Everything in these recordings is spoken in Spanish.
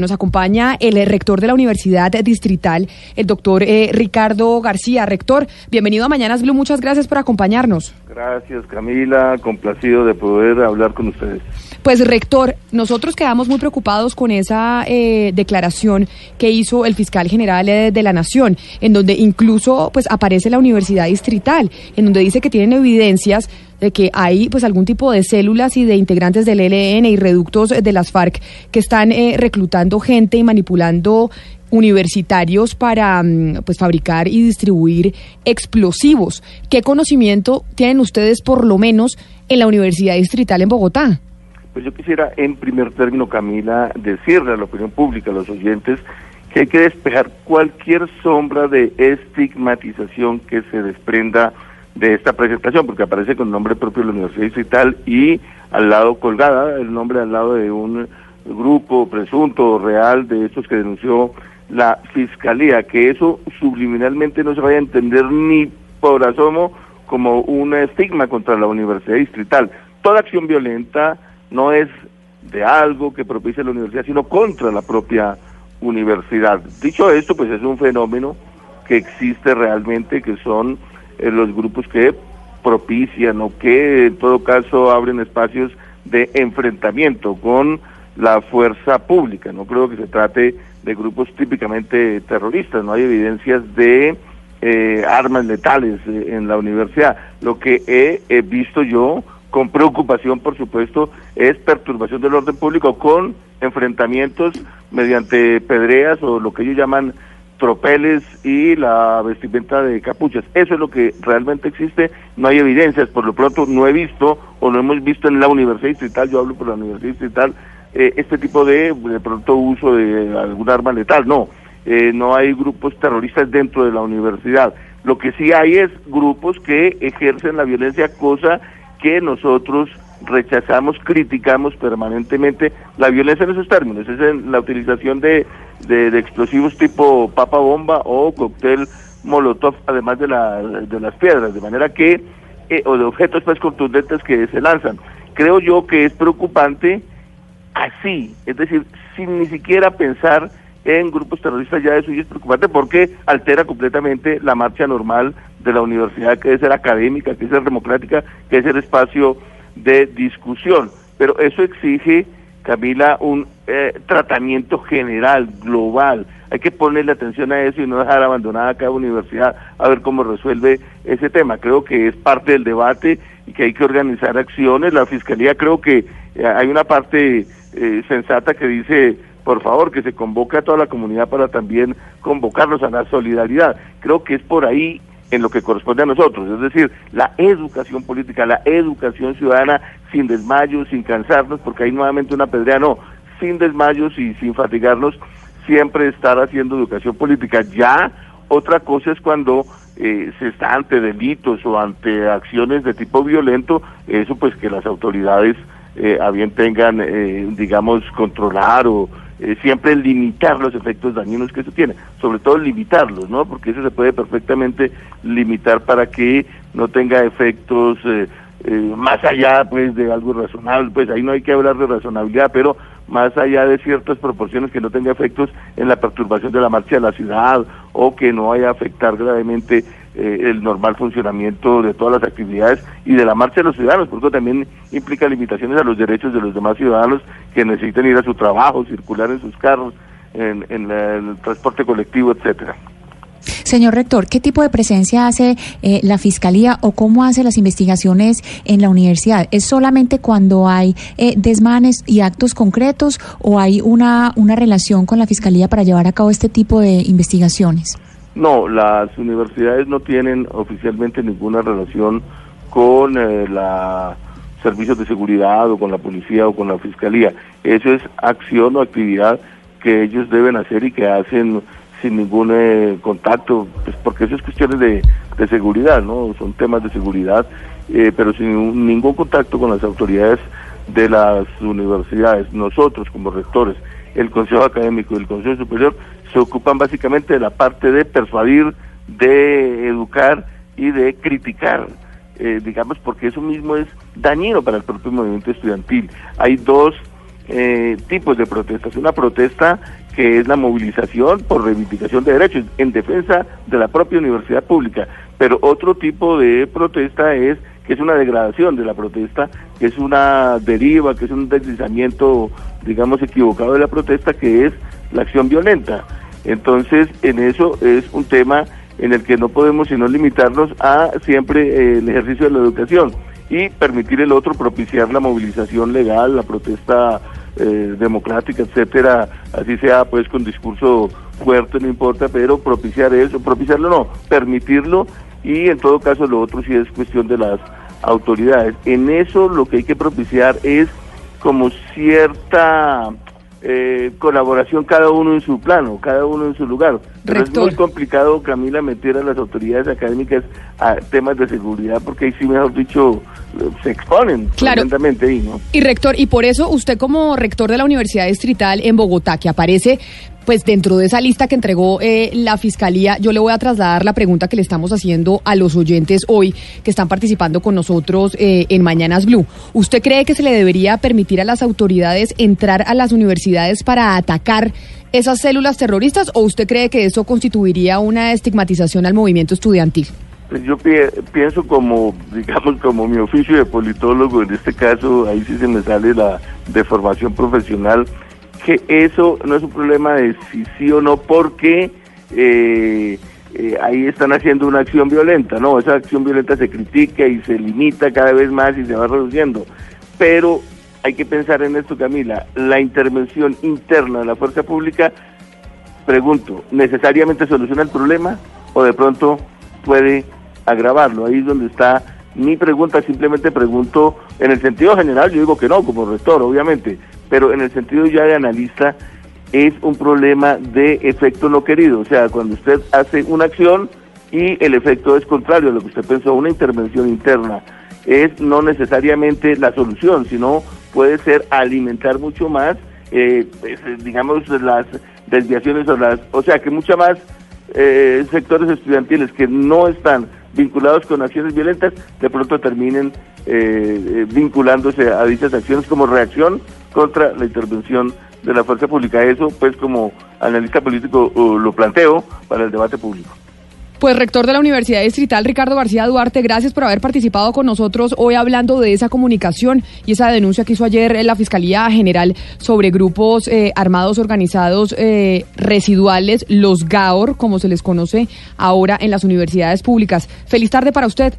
Nos acompaña el rector de la Universidad Distrital, el doctor eh, Ricardo García. Rector, bienvenido a Mañanas Blue. Muchas gracias por acompañarnos. Gracias, Camila. Complacido de poder hablar con ustedes. Pues, rector, nosotros quedamos muy preocupados con esa eh, declaración que hizo el fiscal general eh, de la Nación, en donde incluso pues aparece la Universidad Distrital, en donde dice que tienen evidencias de que hay pues algún tipo de células y de integrantes del ELN y reductos de las FARC que están eh, reclutando gente y manipulando universitarios para mm, pues fabricar y distribuir explosivos. ¿Qué conocimiento tienen ustedes por lo menos en la Universidad Distrital en Bogotá? Pues yo quisiera en primer término, Camila, decirle a la opinión pública, a los oyentes, que hay que despejar cualquier sombra de estigmatización que se desprenda de esta presentación, porque aparece con nombre propio de la Universidad Distrital y al lado colgada, el nombre al lado de un grupo presunto real de estos que denunció la Fiscalía, que eso subliminalmente no se vaya a entender ni por asomo como un estigma contra la Universidad Distrital. Toda acción violenta no es de algo que propicia la universidad, sino contra la propia universidad. Dicho esto, pues es un fenómeno que existe realmente, que son eh, los grupos que propician o que en todo caso abren espacios de enfrentamiento con la fuerza pública. No creo que se trate de grupos típicamente terroristas, no hay evidencias de eh, armas letales eh, en la universidad. Lo que he, visto yo con preocupación, por supuesto, es perturbación del orden público con enfrentamientos mediante pedreas o lo que ellos llaman tropeles y la vestimenta de capuchas. Eso es lo que realmente existe. No hay evidencias, por lo pronto no he visto o no hemos visto en la Universidad Distrital, yo hablo por la Universidad Distrital, eh, este tipo de, de pronto uso de algún arma letal. No, eh, no hay grupos terroristas dentro de la universidad. Lo que sí hay es grupos que ejercen la violencia, cosa que nosotros rechazamos, criticamos permanentemente la violencia en esos términos, es en la utilización de, de, explosivos tipo papa bomba o cóctel molotov, además de, la, de las piedras, de manera que, eh, o de objetos más contundentes que se lanzan. Creo yo que es preocupante así, es decir, sin ni siquiera pensar en grupos terroristas ya eso y es preocupante porque altera completamente la marcha normal de la universidad, que debe ser académica, que debe ser democrática, que debe ser espacio de discusión. Pero eso exige, Camila, un eh, tratamiento general, global. Hay que ponerle atención a eso y no dejar abandonada cada universidad a ver cómo resuelve ese tema. Creo que es parte del debate y que hay que organizar acciones. La Fiscalía creo que eh, hay una parte eh, sensata que dice por favor, que se convoque a toda la comunidad para también convocarnos a la solidaridad. Creo que es por ahí en lo que corresponde a nosotros, es decir, la educación política, la educación ciudadana sin desmayos, sin cansarnos, porque hay nuevamente una pedrea, no, sin desmayos y sin fatigarnos, siempre estar haciendo educación política. Ya otra cosa es cuando eh, se está ante delitos o ante acciones de tipo violento, eso pues que las autoridades eh, a bien tengan, eh, digamos, controlar o eh, siempre limitar los efectos dañinos que eso tiene, sobre todo limitarlos, ¿no? Porque eso se puede perfectamente limitar para que no tenga efectos eh, eh, más allá pues de algo razonable, pues ahí no hay que hablar de razonabilidad, pero más allá de ciertas proporciones que no tenga efectos en la perturbación de la marcha de la ciudad o que no vaya a afectar gravemente eh, el normal funcionamiento de todas las actividades y de la marcha de los ciudadanos, porque también implica limitaciones a los derechos de los demás ciudadanos que necesitan ir a su trabajo, circular en sus carros, en, el transporte colectivo, etcétera. Señor rector, ¿qué tipo de presencia hace eh, la Fiscalía o cómo hace las investigaciones en la universidad? ¿Es solamente cuando hay eh, desmanes y actos concretos o hay una, una relación con la Fiscalía para llevar a cabo este tipo de investigaciones? No, las universidades no tienen oficialmente ninguna relación con eh, la servicios de seguridad o con la policía o con la fiscalía. Eso es acción o actividad que ellos deben hacer y que hacen sin ningún eh, contacto, pues porque eso es cuestiones de, de seguridad, ¿no? Son temas de seguridad, eh, pero sin ningún contacto con las autoridades de las universidades. Nosotros como rectores, el Consejo Académico y el Consejo Superior se ocupan básicamente de la parte de persuadir, de educar y de criticar, eh, digamos, porque eso mismo es dañino para el propio movimiento estudiantil. Hay dos eh, tipos de protestas. Una protesta que es la movilización por reivindicación de derechos en defensa de la propia universidad pública, pero otro tipo de protesta es que es una degradación de la protesta, que es una deriva, que es un deslizamiento, digamos, equivocado de la protesta, que es la acción violenta. Entonces, en eso es un tema en el que no podemos sino limitarnos a siempre eh, el ejercicio de la educación y permitir el otro propiciar la movilización legal, la protesta eh, democrática, etcétera, así sea pues con discurso fuerte, no importa, pero propiciar eso, propiciarlo no, permitirlo y en todo caso lo otro sí es cuestión de las autoridades. En eso lo que hay que propiciar es como cierta eh, colaboración cada uno en su plano, cada uno en su lugar. Pero es muy complicado, Camila, meter a las autoridades académicas a temas de seguridad, porque ahí sí, mejor dicho, se exponen claro. ahí, ¿no? Y rector, y por eso usted como rector de la Universidad Distrital en Bogotá, que aparece pues dentro de esa lista que entregó eh, la Fiscalía, yo le voy a trasladar la pregunta que le estamos haciendo a los oyentes hoy que están participando con nosotros eh, en Mañanas Blue. ¿Usted cree que se le debería permitir a las autoridades entrar a las universidades para atacar esas células terroristas o usted cree que eso constituiría una estigmatización al movimiento estudiantil? Pues yo pienso como, digamos, como mi oficio de politólogo, en este caso, ahí sí se me sale la deformación profesional, que eso no es un problema de si sí o no, porque eh, eh, ahí están haciendo una acción violenta, ¿no? Esa acción violenta se critica y se limita cada vez más y se va reduciendo. Pero hay que pensar en esto, Camila, la intervención interna de la fuerza pública, pregunto, ¿necesariamente soluciona el problema o de pronto puede agravarlo? Ahí es donde está mi pregunta, simplemente pregunto, en el sentido general, yo digo que no, como rector, obviamente, pero en el sentido ya de analista es un problema de efecto no querido, o sea, cuando usted hace una acción y el efecto es contrario a lo que usted pensó, una intervención interna es no necesariamente la solución, sino puede ser alimentar mucho más, eh, pues, digamos, las desviaciones o las, o sea, que mucha más eh, sectores estudiantiles que no están vinculados con acciones violentas, de pronto terminen eh, vinculándose a dichas acciones como reacción contra la intervención de la fuerza pública. Eso, pues, como analista político lo planteo para el debate público. Pues rector de la Universidad Distrital, Ricardo García Duarte, gracias por haber participado con nosotros hoy hablando de esa comunicación y esa denuncia que hizo ayer la Fiscalía General sobre grupos eh, armados organizados eh, residuales, los GAOR, como se les conoce ahora en las universidades públicas. Feliz tarde para usted.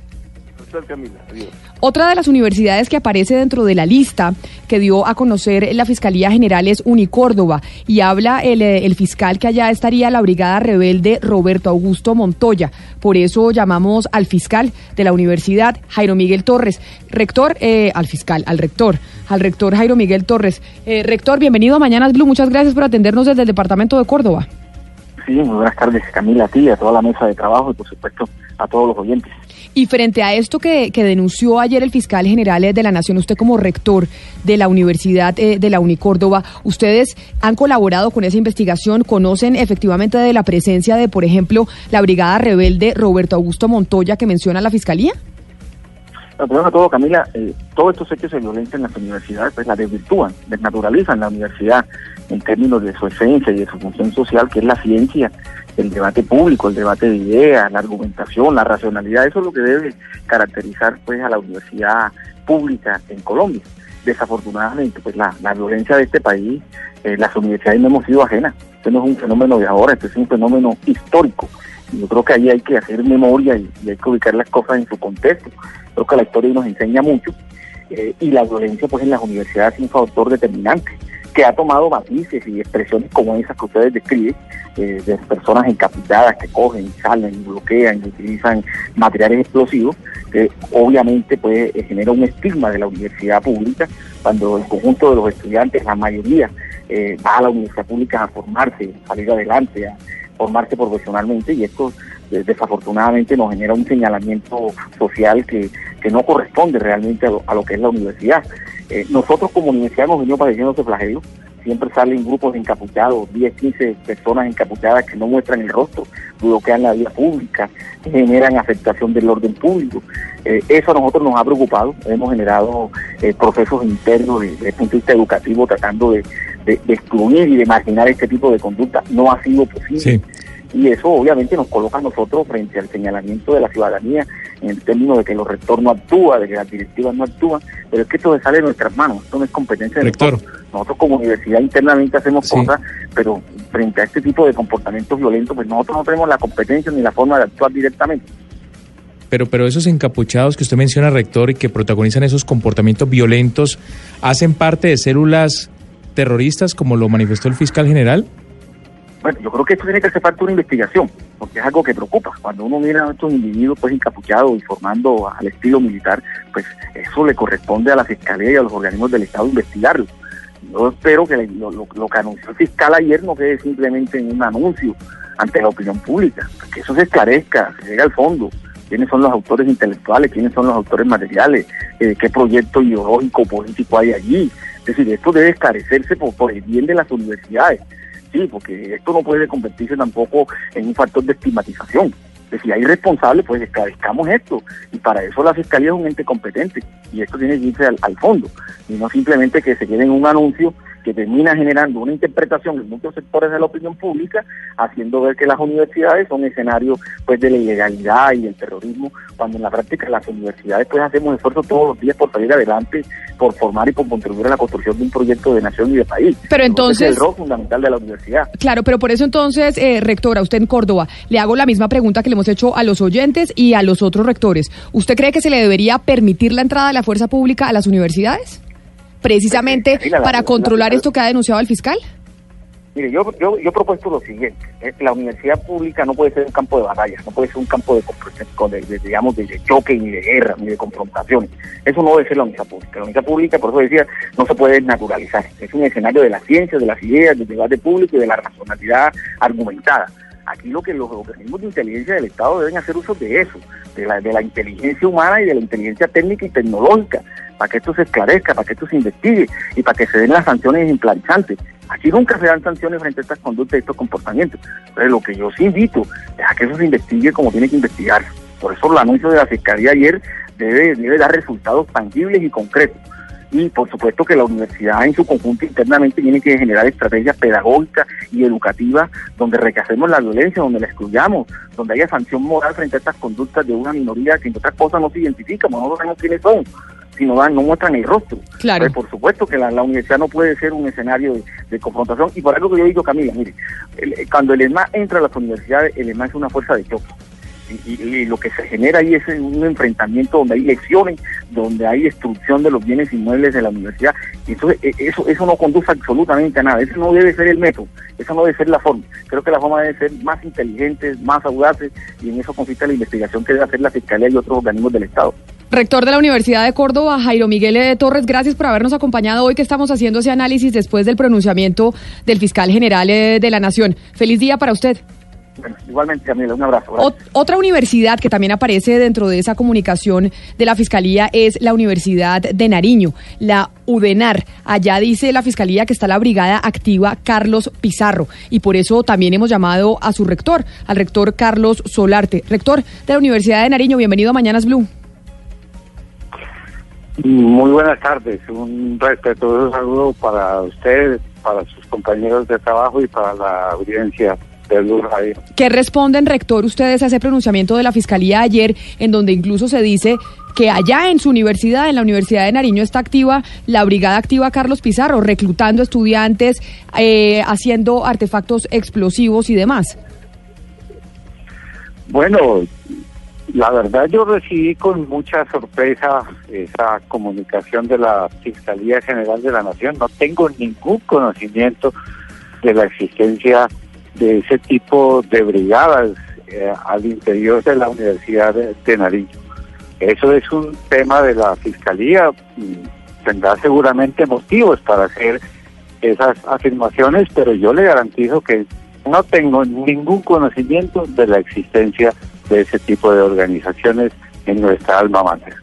Camila. Adiós. Otra de las universidades que aparece dentro de la lista que dio a conocer la Fiscalía General es Unicórdoba y habla el, eh, el, fiscal que allá estaría la brigada rebelde Roberto Augusto Montoya. Por eso llamamos al fiscal de la universidad, Jairo Miguel Torres. Rector, eh, al fiscal, al rector, al rector Jairo Miguel Torres. Eh, rector, bienvenido a Mañanas Blue. Muchas gracias por atendernos desde el departamento de Córdoba. Sí, muy buenas tardes Camila, a ti, a toda la mesa de trabajo y por supuesto a todos los oyentes. Y frente a esto que, denunció ayer el fiscal general de la Nación, usted como rector de la Universidad eh, de la Unicórdoba, ¿ustedes han colaborado con esa investigación? ¿Conocen efectivamente de la presencia de, por ejemplo, la brigada rebelde Roberto Augusto Montoya que menciona la fiscalía? primero que todo, Camila, eh, todos estos hechos de violencia en las universidades pues la desvirtúan, desnaturalizan la universidad en términos de su esencia y de su función social, que es la ciencia, el debate público, el debate de ideas, la argumentación, la racionalidad, eso es lo que debe caracterizar pues a la universidad pública en Colombia. Desafortunadamente, pues la, violencia de este país, eh, las universidades no hemos sido ajenas. Este no es un fenómeno de ahora, este es un fenómeno histórico. Yo creo que ahí hay que hacer memoria y, hay que ubicar las cosas en su contexto. Creo que la historia nos enseña mucho eh, y la violencia pues en las universidades es un factor determinante que ha tomado matices y expresiones como esas que ustedes describen, eh, de personas encapitadas que cogen, salen, bloquean y utilizan materiales explosivos, que obviamente pues genera un estigma de la universidad pública cuando el conjunto de los estudiantes, la mayoría, eh, va a la universidad pública a formarse, a salir adelante, a formarse profesionalmente y esto eh, desafortunadamente nos genera un señalamiento social que, que no corresponde realmente a a lo que es la universidad. Eh, nosotros como universidad hemos venido padeciendo ese flagelo, siempre salen grupos encapuchados, 10, 15 personas encapuchadas que no muestran el rostro, bloquean la vía pública, generan afectación del orden público. Eh, eso a nosotros nos ha preocupado, hemos generado eh, procesos internos desde el punto de vista educativo tratando de, de, de, excluir y de marginar este tipo de conducta. No ha sido posible. Sí. Y eso obviamente nos coloca a nosotros frente al señalamiento de la ciudadanía en el término de que los rectores no actúan, de que las directivas no actúan, pero es que esto sale de nuestras manos, esto no es competencia de Rector. nosotros. Nosotros como universidad internamente hacemos sí. cosas, pero frente a este tipo de comportamientos violentos, pues nosotros no tenemos la competencia ni la forma de actuar directamente. Pero, pero esos encapuchados que usted menciona, rector, y que protagonizan esos comportamientos violentos, ¿hacen parte de células terroristas, como lo manifestó el fiscal general? Bueno, yo creo que esto tiene que hacer parte de una investigación, porque es algo que preocupa. Cuando uno mira a estos individuos pues encapuchados y formando al estilo militar, pues eso le corresponde a la Fiscalía y a los organismos del Estado investigarlo. Yo espero que lo, que anunció el fiscal ayer no quede simplemente en un anuncio ante la opinión pública, que eso se esclarezca, se llegue al fondo, quiénes son los autores intelectuales, quiénes son los autores materiales, eh, qué proyecto ideológico político hay allí. Es decir, esto debe esclarecerse por el bien de las universidades sí, porque esto no puede convertirse tampoco en un factor de estigmatización. Si hay responsables, pues esclarezcamos esto. Y para eso la Fiscalía es un ente competente. Y esto tiene que irse al, al fondo. Y no simplemente que se quede en un anuncio que termina generando una interpretación en muchos sectores de la opinión pública, haciendo ver que las universidades son escenarios pues de la ilegalidad y del terrorismo, cuando en la práctica las universidades pues hacemos esfuerzos todos los días por salir adelante, por formar y por contribuir a la construcción de un proyecto de nación y de país. Pero entonces... Es el rol fundamental de la universidad. Claro, pero por eso entonces, eh, rectora, usted en Córdoba, le hago la misma pregunta que le hemos hecho a los oyentes y a los otros rectores. ¿Usted cree que se le debería permitir la entrada de la fuerza pública a las universidades? Precisamente para la, controlar la, esto que ha denunciado el fiscal? Mire, yo, yo, propuesto lo siguiente, la universidad pública no puede ser un campo de batalla, no puede ser un campo de, de, de digamos, de, choque, ni de guerra, ni de confrontaciones. Eso no debe ser la universidad pública. La universidad pública, por eso decía, no se puede naturalizar. Es un escenario de la ciencia, de las ideas, del debate público y de la racionalidad argumentada. Aquí lo que los organismos de inteligencia del Estado deben hacer uso de eso, de la, de la inteligencia humana y de la inteligencia técnica y tecnológica, para que esto se esclarezca, para que esto se investigue y para que se den las sanciones implantantes. Aquí nunca se dan sanciones frente a estas conductas y estos comportamientos. Pero lo que yo sí invito es a que eso se investigue como tiene que investigar. Por eso el anuncio de la Fiscalía ayer debe, debe dar resultados tangibles y concretos y por supuesto que la universidad en su conjunto internamente tiene que generar estrategias pedagógicas y educativas donde rechacemos la violencia, donde la excluyamos, donde haya sanción moral frente a estas conductas de una minoría que en otras cosas no se identifica, no sabemos quiénes son sino dan, no muestran el rostro. Claro. Pues por supuesto que la, la, universidad no puede ser un escenario de, de, confrontación y por algo que yo digo, Camila, mire, el, cuando el ESMA entra a las universidades, el ESMA es una fuerza de choque. Y, lo que se genera ahí es un enfrentamiento donde hay lecciones, donde hay destrucción de los bienes inmuebles de la universidad. Entonces eso, eso no conduce absolutamente a nada. Eso no debe ser el método, eso no debe ser la forma. Creo que la forma debe ser más inteligente, más audaces, y en eso consiste la investigación que debe hacer la Fiscalía y otros organismos del Estado. Rector de la Universidad de Córdoba, Jairo Miguel de Torres, gracias por habernos acompañado hoy que estamos haciendo ese análisis después del pronunciamiento del fiscal general de la Nación. Feliz día para usted. Bueno, igualmente, Camila, un abrazo. Ot otra universidad que también aparece dentro de esa comunicación de la Fiscalía es la Universidad de Nariño, la UDENAR. Allá dice la Fiscalía que está la brigada activa Carlos Pizarro y por eso también hemos llamado a su rector, al rector Carlos Solarte. Rector de la Universidad de Nariño, bienvenido a Mañanas Blue. Muy buenas tardes, un respetuoso saludo para usted, para sus compañeros de trabajo y para la audiencia ¿Qué responden, rector, ustedes a ese pronunciamiento de la Fiscalía ayer, en donde incluso se dice que allá en su universidad, en la Universidad de Nariño, está activa la Brigada Activa Carlos Pizarro, reclutando estudiantes, eh, haciendo artefactos explosivos y demás? Bueno, la verdad yo recibí con mucha sorpresa esa comunicación de la Fiscalía General de la Nación. No tengo ningún conocimiento de la existencia de ese tipo de brigadas eh, al interior de la Universidad de, de. Eso es un tema de la Fiscalía, tendrá seguramente motivos para hacer esas afirmaciones, pero yo le garantizo que no tengo ningún conocimiento de la existencia de ese tipo de organizaciones en nuestra alma mater.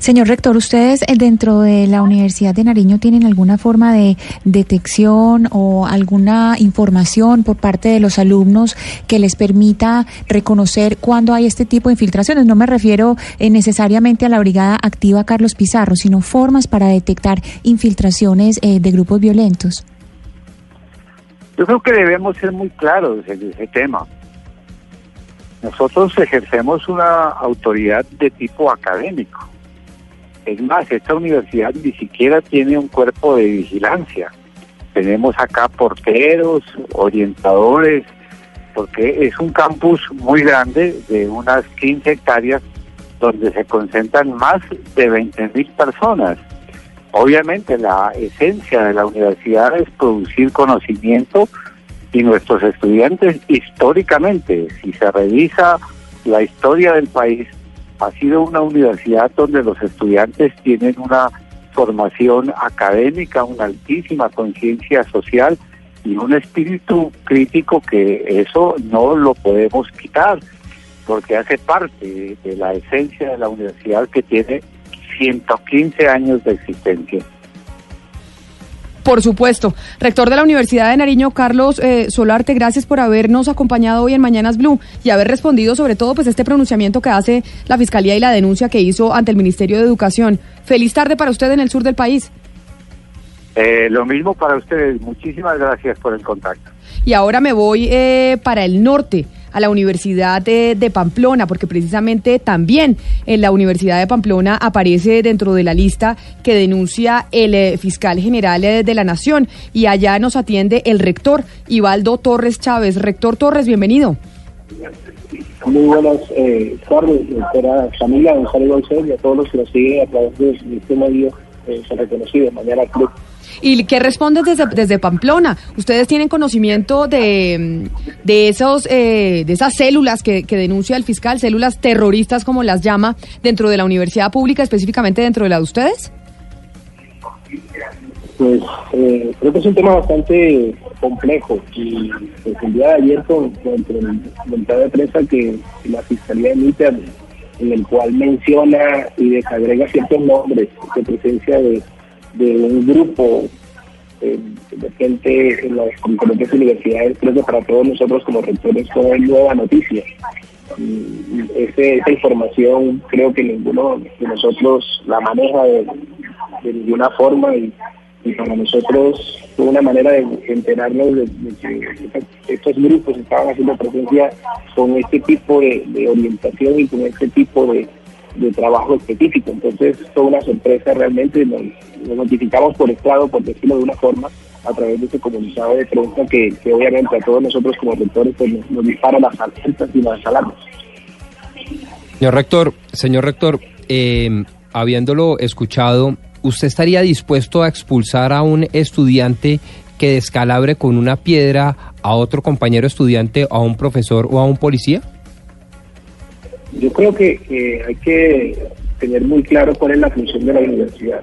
Señor rector, ¿ustedes eh, dentro de la Universidad de Nariño tienen alguna forma de detección o alguna información por parte de los alumnos que les permita reconocer cuándo hay este tipo de infiltraciones? No me refiero eh, necesariamente a la Brigada Activa Carlos Pizarro, sino formas para detectar infiltraciones eh, de grupos violentos. Yo creo que debemos ser muy claros en ese tema. Nosotros ejercemos una autoridad de tipo académico. Es más, esta universidad ni siquiera tiene un cuerpo de vigilancia. Tenemos acá porteros, orientadores, porque es un campus muy grande de unas 15 hectáreas donde se concentran más de 20 mil personas. Obviamente la esencia de la universidad es producir conocimiento y nuestros estudiantes históricamente, si se revisa la historia del país, ha sido una universidad donde los estudiantes tienen una formación académica, una altísima conciencia social y un espíritu crítico que eso no lo podemos quitar, porque hace parte de la esencia de la universidad que tiene 115 años de existencia. Por supuesto. Rector de la Universidad de Nariño, Carlos eh, Solarte, gracias por habernos acompañado hoy en Mañanas Blue y haber respondido sobre todo pues este pronunciamiento que hace la Fiscalía y la denuncia que hizo ante el Ministerio de Educación. Feliz tarde para usted en el sur del país. Eh, lo mismo para ustedes. Muchísimas gracias por el contacto. Y ahora me voy eh, para el norte a la Universidad de, Pamplona, porque precisamente también en la Universidad de Pamplona aparece dentro de la lista que denuncia el eh, fiscal general eh, de la Nación y allá nos atiende el rector Ibaldo Torres Chávez. Rector Torres, bienvenido. Muy buenas eh, tardes, doctora Camila, a usted y a todos los que nos siguen a través de este medio eh, reconocido, Mañana Club. ¿Y qué responden desde, desde Pamplona? ¿Ustedes tienen conocimiento de, de, esos, eh, de esas células que, denuncia el fiscal, células terroristas como las llama, dentro de la universidad pública, específicamente dentro de la de ustedes? Pues eh, creo que es un tema bastante complejo y pues, el día de ayer con, con de prensa que la Fiscalía emite en el cual menciona y desagrega ciertos nombres de presencia de de un grupo eh, de gente en las diferentes universidades, creo que para todos nosotros como rectores fue nueva noticia. Ese, esa información creo que ninguno de nosotros la maneja de, ninguna forma y, para nosotros fue una manera de enterarnos de, que estos grupos estaban haciendo presencia con este tipo de orientación y con este tipo de, de trabajo específico. Entonces fue una sorpresa realmente, nos, notificamos por estado, por decirlo de una forma, a través de ese comunicado de prensa que, obviamente a todos nosotros como rectores pues, nos, dispara las alertas y las alarmas. Señor rector, señor rector, eh, habiéndolo escuchado, ¿usted estaría dispuesto a expulsar a un estudiante que descalabre con una piedra a otro compañero estudiante, a un profesor o a un policía? Yo creo que hay que tener muy claro cuál es la función de la universidad.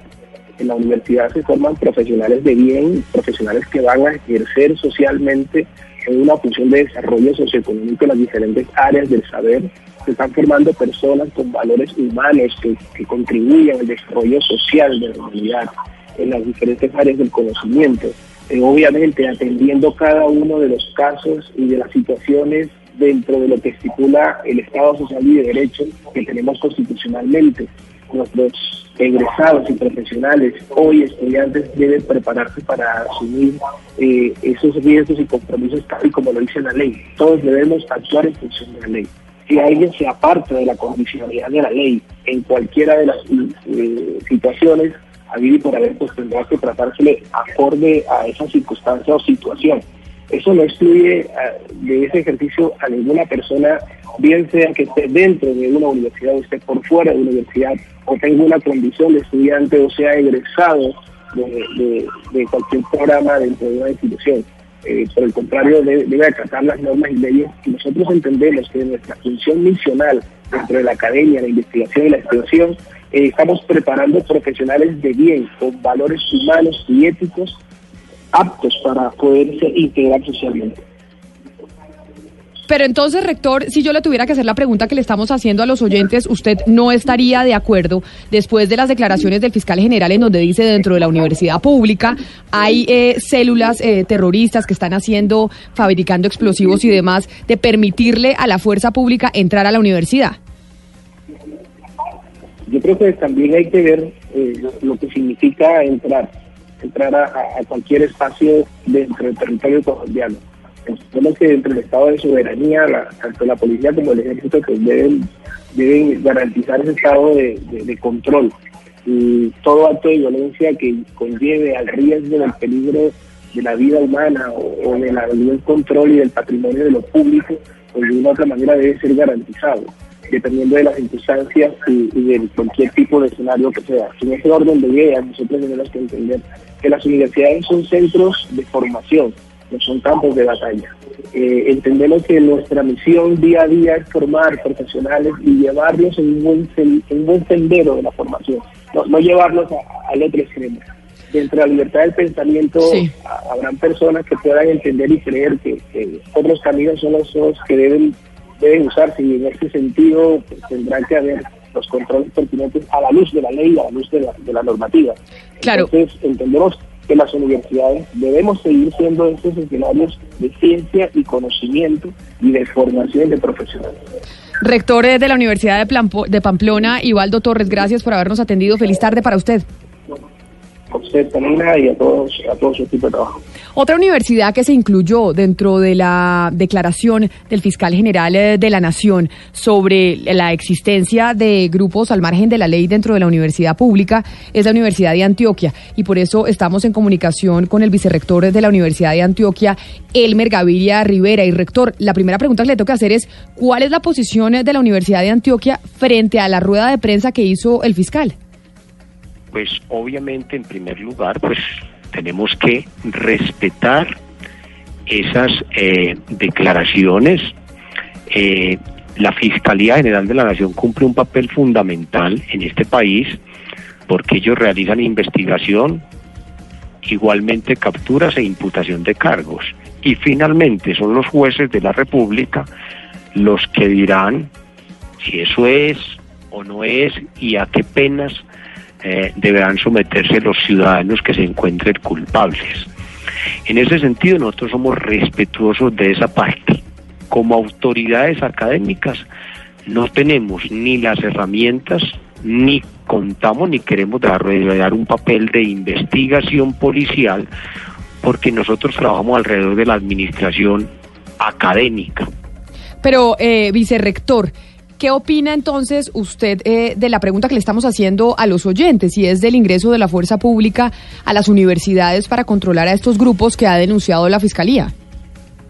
En la universidad se forman profesionales de bien, profesionales que van a ejercer socialmente en una función de desarrollo socioeconómico en las diferentes áreas del saber. Se están formando personas con valores humanos que, contribuyan al desarrollo social de la humanidad en las diferentes áreas del conocimiento. Eh, obviamente atendiendo cada uno de los casos y de las situaciones dentro de lo que estipula el Estado Social y de Derecho que tenemos constitucionalmente. Nuestros egresados y profesionales, hoy estudiantes, deben prepararse para asumir eh, esos riesgos y compromisos tal y como lo dice la ley. Todos debemos actuar en función de la ley. Si alguien se aparta de la condicionalidad de la ley en cualquiera de las eh, situaciones, a y por haber, pues tendrá que tratársele acorde a esa circunstancia o situación. Eso no excluye eh, de ese ejercicio a ninguna persona, bien sea que esté dentro de una universidad o esté por fuera de una universidad, o tenga una condición de estudiante o sea egresado de, cualquier programa dentro de una institución. Eh, por el contrario, debe, acatar las normas y leyes. Y nosotros entendemos que nuestra función misional dentro de la academia, la investigación y la extensión, eh, estamos preparando profesionales de bien, con valores humanos y éticos aptos para poderse integrar socialmente. Pero entonces, rector, si yo le tuviera que hacer la pregunta que le estamos haciendo a los oyentes, ¿usted no estaría de acuerdo después de las declaraciones del fiscal general en donde dice dentro de la universidad pública hay eh, células eh, terroristas que están haciendo, fabricando explosivos y demás, de permitirle a la fuerza pública entrar a la universidad? Yo creo que también hay que ver eh, lo, lo que significa entrar, entrar a, cualquier espacio dentro del territorio colombiano. Entendemos que dentro del estado de soberanía, la- tanto la policía como el ejército pues deben, deben garantizar ese estado de, de- control. Y todo acto de violencia que conlleve al riesgo del peligro de la vida humana o, o del control y del patrimonio de lo público, pues de una otra manera debe ser garantizado, dependiendo de las circunstancias y, y de cualquier tipo de escenario que sea. En ese orden de ideas, nosotros tenemos que entender que las universidades son centros de formación, no son campos de batalla. Eh, entendemos que nuestra misión día a día es formar profesionales y llevarlos en un buen, en un buen sendero de la formación, no, no llevarlos a- al otro extremo. Dentro de la libertad del pensamiento Sí. a- habrán personas que puedan entender y creer que, que otros caminos son los que deben, deben usarse y en este sentido pues, tendrán que haber los controles pertinentes a la luz de la ley, a la luz de la, de la normativa. Claro. Entonces entendemos que las universidades debemos seguir siendo estos escenarios de ciencia y conocimiento y de formación de profesionales. Rector eh, de la Universidad de, Pamplona, Ibaldo Torres, gracias por habernos atendido. Feliz tarde para usted. A usted, Tamina, y a todos, a todo su equipo de trabajo. Otra universidad que se incluyó dentro de la declaración del fiscal general eh, de la Nación sobre la existencia de grupos al margen de la ley dentro de la universidad pública es la Universidad de Antioquia. Y por eso estamos en comunicación con el vicerrector de la Universidad de Antioquia, Elmer Gaviria Rivera. Y rector, la primera pregunta que le que hacer es, ¿cuál es la posición de la Universidad de Antioquia frente a la rueda de prensa que hizo el fiscal? Pues obviamente en primer lugar pues tenemos que respetar esas eh, declaraciones. Eh, la Fiscalía General de la Nación cumple un papel fundamental en este país porque ellos realizan investigación, igualmente capturas e imputación de cargos. Y finalmente son los jueces de la República los que dirán si eso es o no es y a qué penas eh, deberán someterse los ciudadanos que se encuentren culpables. En ese sentido, nosotros somos respetuosos de esa parte. Como autoridades académicas, no tenemos ni las herramientas, ni contamos, ni queremos desarrollar un papel de investigación policial, porque nosotros trabajamos alrededor de la administración académica. Pero, eh, vicerrector, ¿qué opina entonces usted eh, de la pregunta que le estamos haciendo a los oyentes, y es del ingreso de la fuerza pública a las universidades para controlar a estos grupos que ha denunciado la Fiscalía?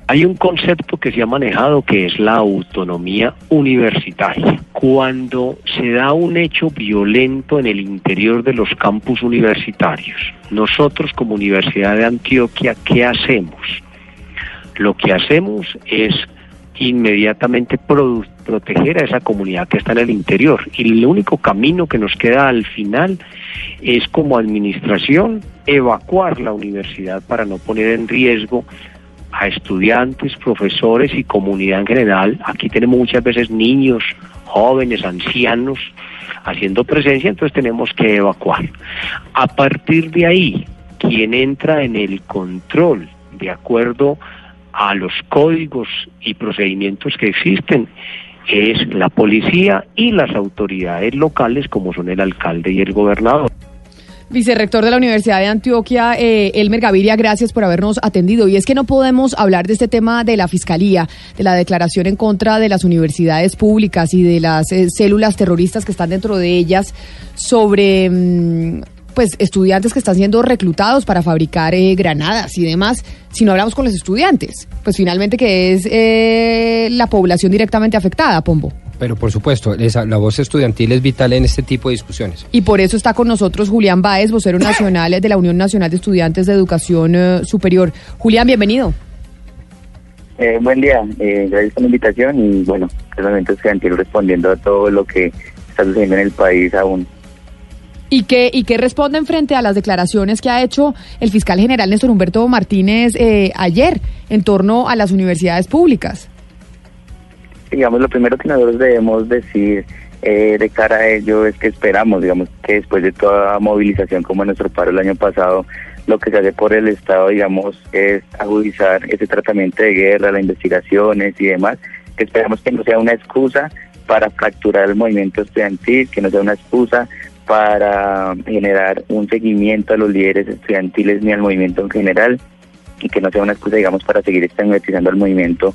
Hay un concepto que se ha manejado que es la autonomía universitaria. Cuando se da un hecho violento en el interior de los campus universitarios, nosotros como Universidad de Antioquia, ¿qué hacemos? Lo que hacemos es inmediatamente produ- proteger a esa comunidad que está en el interior. Y el único camino que nos queda al final es como administración evacuar la universidad para no poner en riesgo a estudiantes, profesores y comunidad en general. Aquí tenemos muchas veces niños, jóvenes, ancianos haciendo presencia, entonces tenemos que evacuar. A partir de ahí, quien entra en el control de acuerdo a los códigos y procedimientos que existen es la policía y las autoridades locales como son el alcalde y el gobernador. Vicerrector de la Universidad de Antioquia, eh, Elmer Gaviria, gracias por habernos atendido. Y es que no podemos hablar de este tema de la Fiscalía, de la declaración en contra de las universidades públicas y de las eh, células terroristas que están dentro de ellas sobre... mm, pues estudiantes que están siendo reclutados para fabricar eh, granadas y demás, si no hablamos con los estudiantes, pues finalmente que es eh, la población directamente afectada, Pombo. Pero por supuesto, esa, la voz estudiantil es vital en este tipo de discusiones. Y por eso está con nosotros Julián Báez, vocero nacional de la Unión Nacional de Estudiantes de Educación eh, Superior. Julián, bienvenido. Eh, buen día, eh, gracias por la invitación y bueno, movimiento estudiantil respondiendo a todo lo que está sucediendo en el país aún. ¿Y qué, ¿Y qué responden frente a las declaraciones que ha hecho el fiscal general Néstor Humberto Martínez eh, ayer en torno a las universidades públicas? Digamos, lo primero que nosotros debemos decir eh, de cara a ello es que esperamos, digamos, que después de toda movilización como nuestro paro el año pasado, lo que se hace por el Estado, digamos, es agudizar ese tratamiento de guerra, las investigaciones y demás, que esperamos que no sea una excusa para fracturar el movimiento estudiantil, que no sea una excusa para generar un seguimiento a los líderes estudiantiles ni al movimiento en general y que no sea una excusa, digamos, para seguir estigmatizando al movimiento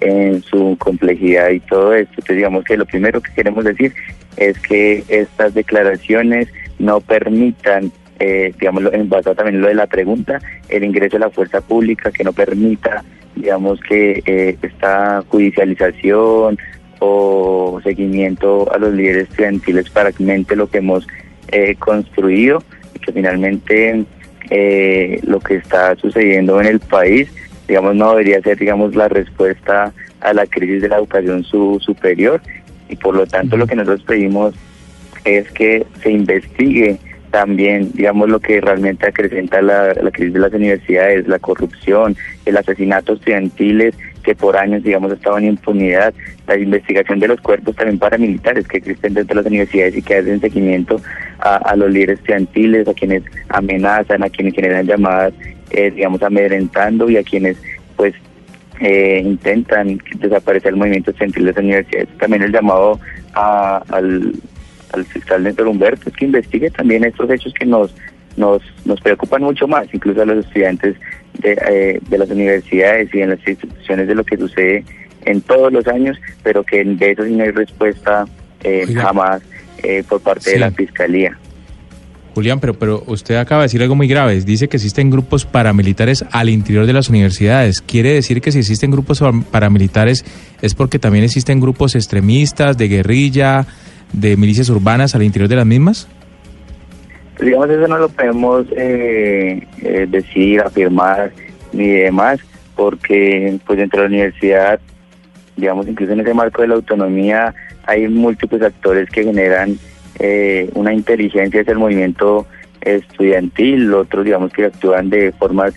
en su complejidad y todo esto. Entonces, digamos que lo primero que queremos decir es que estas declaraciones no permitan, eh, digamos, en base también en lo de la pregunta, el ingreso de la fuerza pública, que no permita, digamos, que eh, esta judicialización o seguimiento a los líderes estudiantiles para mente lo que hemos eh, construido y que finalmente eh, lo que está sucediendo en el país digamos no debería ser digamos la respuesta a la crisis de la educación su, superior. Y por lo tanto lo que nosotros pedimos es que se investigue también, digamos, lo que realmente acrecenta la, la crisis de las universidades, la corrupción, el asesinato estudiantiles que por años, digamos, estaban en impunidad, la investigación de los cuerpos también paramilitares que existen dentro de las universidades y que hacen seguimiento a, los líderes estudiantiles, a quienes amenazan, a quienes generan llamadas, eh, digamos, amedrentando y a quienes, pues, eh, intentan desaparecer el movimiento estudiantil de las universidades. También el llamado al, al fiscal Néstor Humberto es que investigue también estos hechos que nos nos, nos preocupan mucho más, incluso a los estudiantes de, eh, de las universidades y en las instituciones de lo que sucede en todos los años, pero que de eso sí no hay respuesta eh, jamás eh, por parte de la Fiscalía. Julián, pero, pero usted acaba de decir algo muy grave. Dice que existen grupos paramilitares al interior de las universidades. ¿Quiere decir que si existen grupos paramilitares es porque también existen grupos extremistas, de guerrilla, de milicias urbanas al interior de las mismas? Digamos, eso no lo podemos eh, eh, decir, afirmar ni demás, porque pues dentro de la universidad, digamos, incluso en ese marco de la autonomía, hay múltiples actores que generan eh, una inteligencia hacia el movimiento estudiantil, otros, digamos, que actúan de formas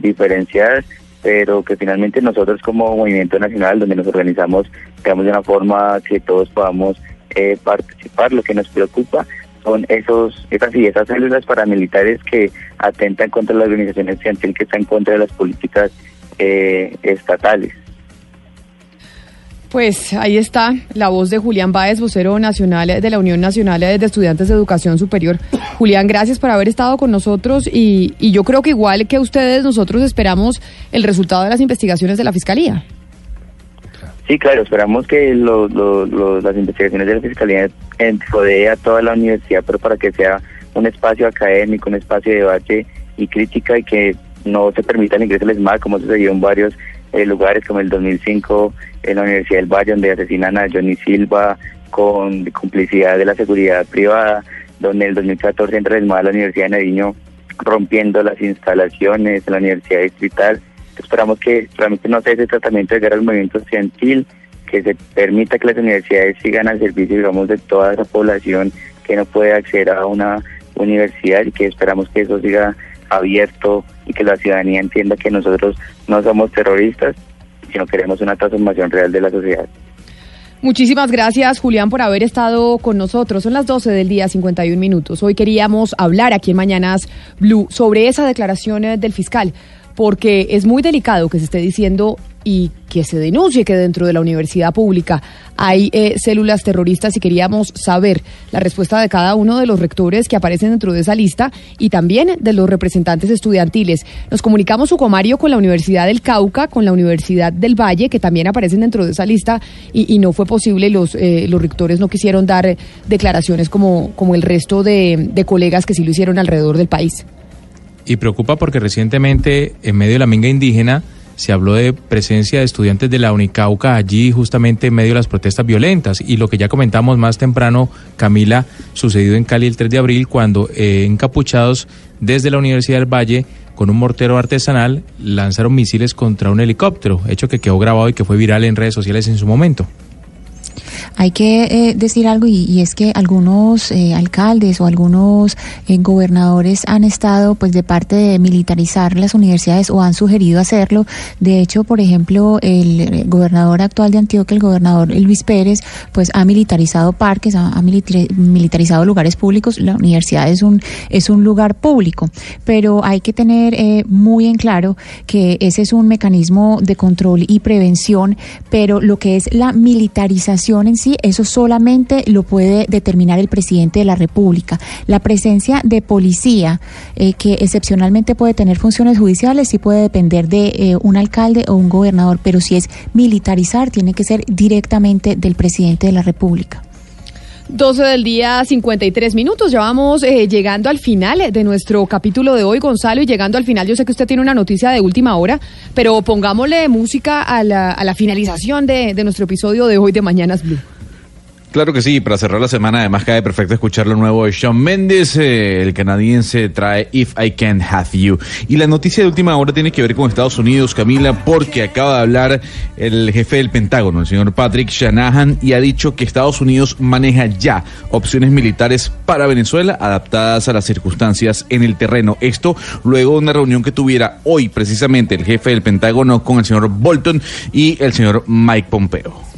diferenciadas, pero que finalmente nosotros como movimiento nacional, donde nos organizamos, digamos, de una forma que todos podamos participar, lo que nos preocupa son esos, esas y esas células paramilitares que atentan contra la organización estudiantil que está en contra de las políticas eh, estatales. Pues ahí está la voz de Julián Báez, vocero nacional de la Unión Nacional de Estudiantes de Educación Superior. Julián, gracias por haber estado con nosotros y, y yo creo que igual que ustedes, nosotros esperamos el resultado de las investigaciones de la Fiscalía. Sí, claro, esperamos que las investigaciones de la Fiscalía rodee a toda la universidad, pero para que sea un espacio académico, un espacio de debate y crítica y que no se permita el ingreso al como sucedió en varios eh, lugares, como el 2005 en la Universidad del Valle, donde asesinan a Johnny Silva con complicidad de la seguridad privada, donde en el 2014 entra el ESMAD a la Universidad de Nariño rompiendo las instalaciones en la Universidad Distrital Esperamos que realmente no sea ese tratamiento de guerra al movimiento estudiantil, que se permita que las universidades sigan al servicio, digamos, de toda esa población que no puede acceder a una universidad y que esperamos que eso siga abierto y que la ciudadanía entienda que nosotros no somos terroristas, sino queremos una transformación real de la sociedad. Muchísimas gracias, Julián, por haber estado con nosotros. Son las 12 del día, 51 minutos. Hoy queríamos hablar aquí en Mañanas Blue sobre esa declaración eh, del fiscal porque es muy delicado que se esté diciendo y que se denuncie que dentro de la universidad pública hay eh, células terroristas y queríamos saber la respuesta de cada uno de los rectores que aparecen dentro de esa lista y también de los representantes estudiantiles. Nos comunicamos, Sucomario, con la Universidad del Cauca, con la Universidad del Valle, que también aparecen dentro de esa lista y, no fue posible, los, eh, los rectores no quisieron dar declaraciones como, como el resto de, de colegas que sí lo hicieron alrededor del país y preocupa porque recientemente en medio de la minga indígena se habló de presencia de estudiantes de la Unicauca allí justamente en medio de las protestas violentas y lo que ya comentamos más temprano, Camila, sucedido en Cali el 3 de abril cuando eh, encapuchados desde la Universidad del Valle con un mortero artesanal lanzaron misiles contra un helicóptero, hecho que quedó grabado y que fue viral en redes sociales en su momento. Hay que eh, decir algo y, es que algunos eh, alcaldes o algunos eh, gobernadores han estado pues de parte de militarizar las universidades o han sugerido hacerlo. De hecho, por ejemplo, el gobernador actual de Antioquia, el gobernador Luis Pérez, pues ha militarizado parques, ha, ha militarizado lugares públicos. La universidad es un es un lugar público, pero hay que tener eh, muy en claro que ese es un mecanismo de control y prevención, pero lo que es la militarización en sí, eso solamente lo puede determinar el presidente de la República. La presencia de policía, eh, que excepcionalmente puede tener funciones judiciales, sí puede depender de eh, un alcalde o un gobernador, pero si es militarizar, tiene que ser directamente del presidente de la República. 12 del día, 53 minutos. Ya vamos eh, llegando al final de nuestro capítulo de hoy, Gonzalo, y llegando al final, yo sé que usted tiene una noticia de última hora, pero pongámosle música a la, a la finalización de, de nuestro episodio de hoy de Mañanas Blue. Claro que sí, para cerrar la semana además cae perfecto escuchar lo nuevo de Shawn Mendes, eh, el canadiense trae If I Can't Have You. Y la noticia de última hora tiene que ver con Estados Unidos, Camila, porque acaba de hablar el jefe del Pentágono, el señor Patrick Shanahan, y ha dicho que Estados Unidos maneja ya opciones militares para Venezuela adaptadas a las circunstancias en el terreno. Esto luego de una reunión que tuviera hoy precisamente el jefe del Pentágono con el señor Bolton y el señor Mike Pompeo.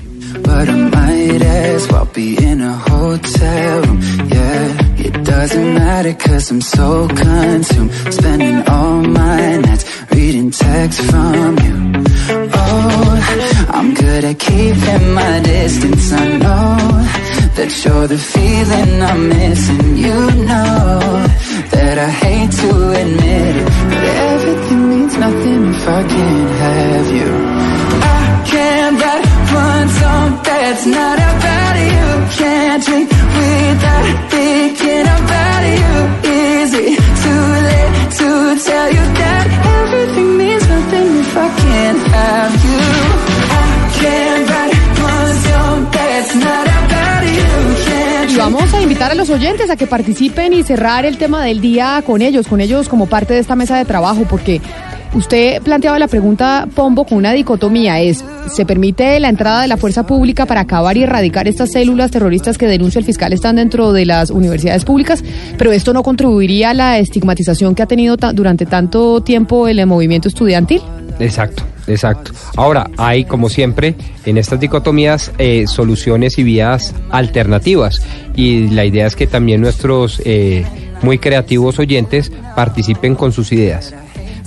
But I might as well be in a hotel room, yeah It doesn't matter cause I'm so consumed Spending all my nights reading texts from you. Oh, I'm good at keeping my distance. I know that you're the feeling I'm missing. You know that I hate to admit it But everything means nothing if I can't have you that's not about you. Can't drink without thinking about you Is it too late to tell you that everything means nothing if I can't have you I can't write one song that's not about you. Can't Y vamos a invitar a los oyentes a que participen y cerrar el tema del día con ellos, con ellos como parte de esta mesa de trabajo, porque usted planteaba la pregunta, Pombo, con una dicotomía, es, ¿se permite la entrada de la fuerza pública para acabar y erradicar estas células terroristas que denuncia el fiscal están dentro de las universidades públicas? Pero esto no contribuiría a la estigmatización que ha tenido durante tanto tiempo el movimiento estudiantil. Exacto, exacto. Ahora, hay, como siempre, en estas dicotomías, eh, soluciones y vías alternativas. Y la idea es que también nuestros eh, muy creativos oyentes participen con sus ideas.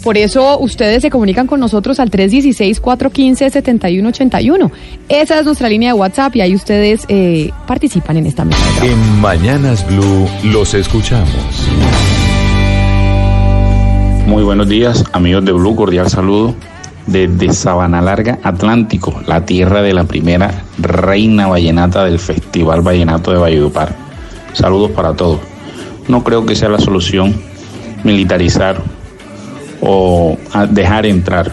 Por eso ustedes se comunican con nosotros al 316-415-7181. Esa es nuestra línea de WhatsApp y ahí ustedes eh, participan en esta mesa. En Mañanas Blue los escuchamos. Muy buenos días, amigos de Blue, cordial saludo desde Sabana Larga, Atlántico, la tierra de la primera reina vallenata del Festival Vallenato de Valledupar. Saludos para todos. No creo que sea la solución militarizar o dejar entrar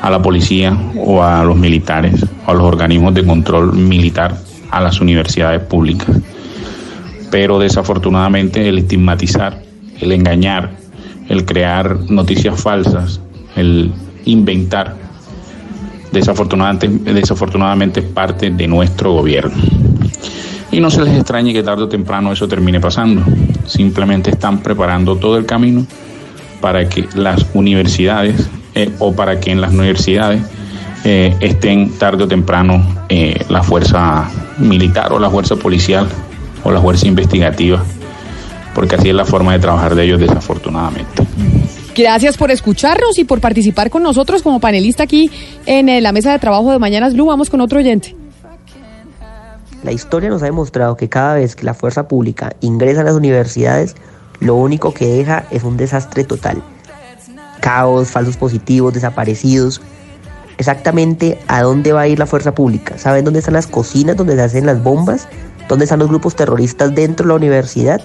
a la policía o a los militares o a los organismos de control militar a las universidades públicas. Pero desafortunadamente el estigmatizar, el engañar, el crear noticias falsas, el inventar, desafortunadamente, desafortunadamente es parte de nuestro gobierno. Y no se les extrañe que tarde o temprano eso termine pasando. Simplemente están preparando todo el camino para que las universidades eh, o para que en las universidades eh, estén tarde o temprano eh, la fuerza militar o la fuerza policial o la fuerza investigativa, porque así es la forma de trabajar de ellos desafortunadamente. Gracias por escucharnos y por participar con nosotros como panelista aquí en la mesa de trabajo de Mañanas Blue. Vamos con otro oyente. La historia nos ha demostrado que cada vez que la fuerza pública ingresa a las universidades, lo único que deja es un desastre total. Caos, falsos positivos, desaparecidos. Exactamente a dónde va a ir la fuerza pública. ¿Saben dónde están las cocinas donde se hacen las bombas? ¿Dónde están los grupos terroristas dentro de la universidad?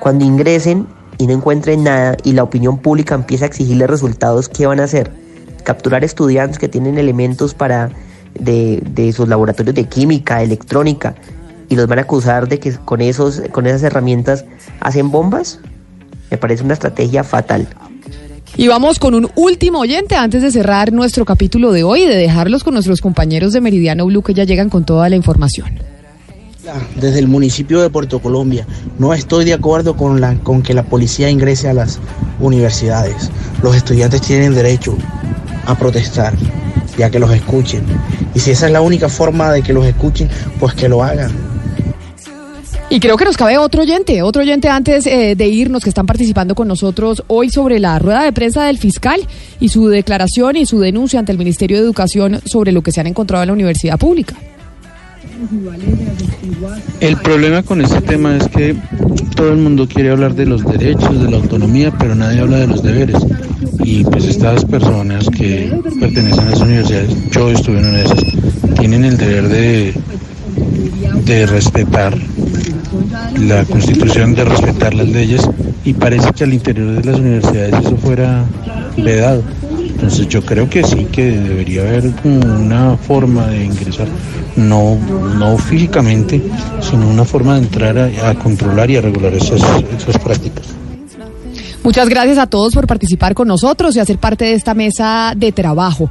Cuando ingresen y no encuentren nada y la opinión pública empieza a exigirle resultados, ¿qué van a hacer? Capturar estudiantes que tienen elementos para de, de sus laboratorios de química, electrónica, y los van a acusar de que con, esos, con esas herramientas hacen bombas, me parece una estrategia fatal. Y vamos con un último oyente antes de cerrar nuestro capítulo de hoy y de dejarlos con nuestros compañeros de Meridiano Blue que ya llegan con toda la información. Desde el municipio de Puerto Colombia, no estoy de acuerdo con, la, con que la policía ingrese a las universidades. Los estudiantes tienen derecho a protestar, ya que los escuchen. Y si esa es la única forma de que los escuchen, pues que lo hagan. Y creo que nos cabe otro oyente, otro oyente antes eh, de irnos que están participando con nosotros hoy sobre la rueda de prensa del fiscal y su declaración y su denuncia ante el Ministerio de Educación sobre lo que se han encontrado en la universidad pública. El problema con este tema es que todo el mundo quiere hablar de los derechos, de la autonomía, pero nadie habla de los deberes. Y pues estas personas que pertenecen a las universidades, yo estuve en una de esas, tienen el deber de, de respetar la constitución, de respetar las leyes, y parece que al interior de las universidades eso fuera vedado. Entonces yo creo que sí, que debería haber una forma de ingresar, no, no físicamente, sino una forma de entrar a, controlar y a regular esas, esas prácticas. Muchas gracias a todos por participar con nosotros y hacer parte de esta mesa de trabajo.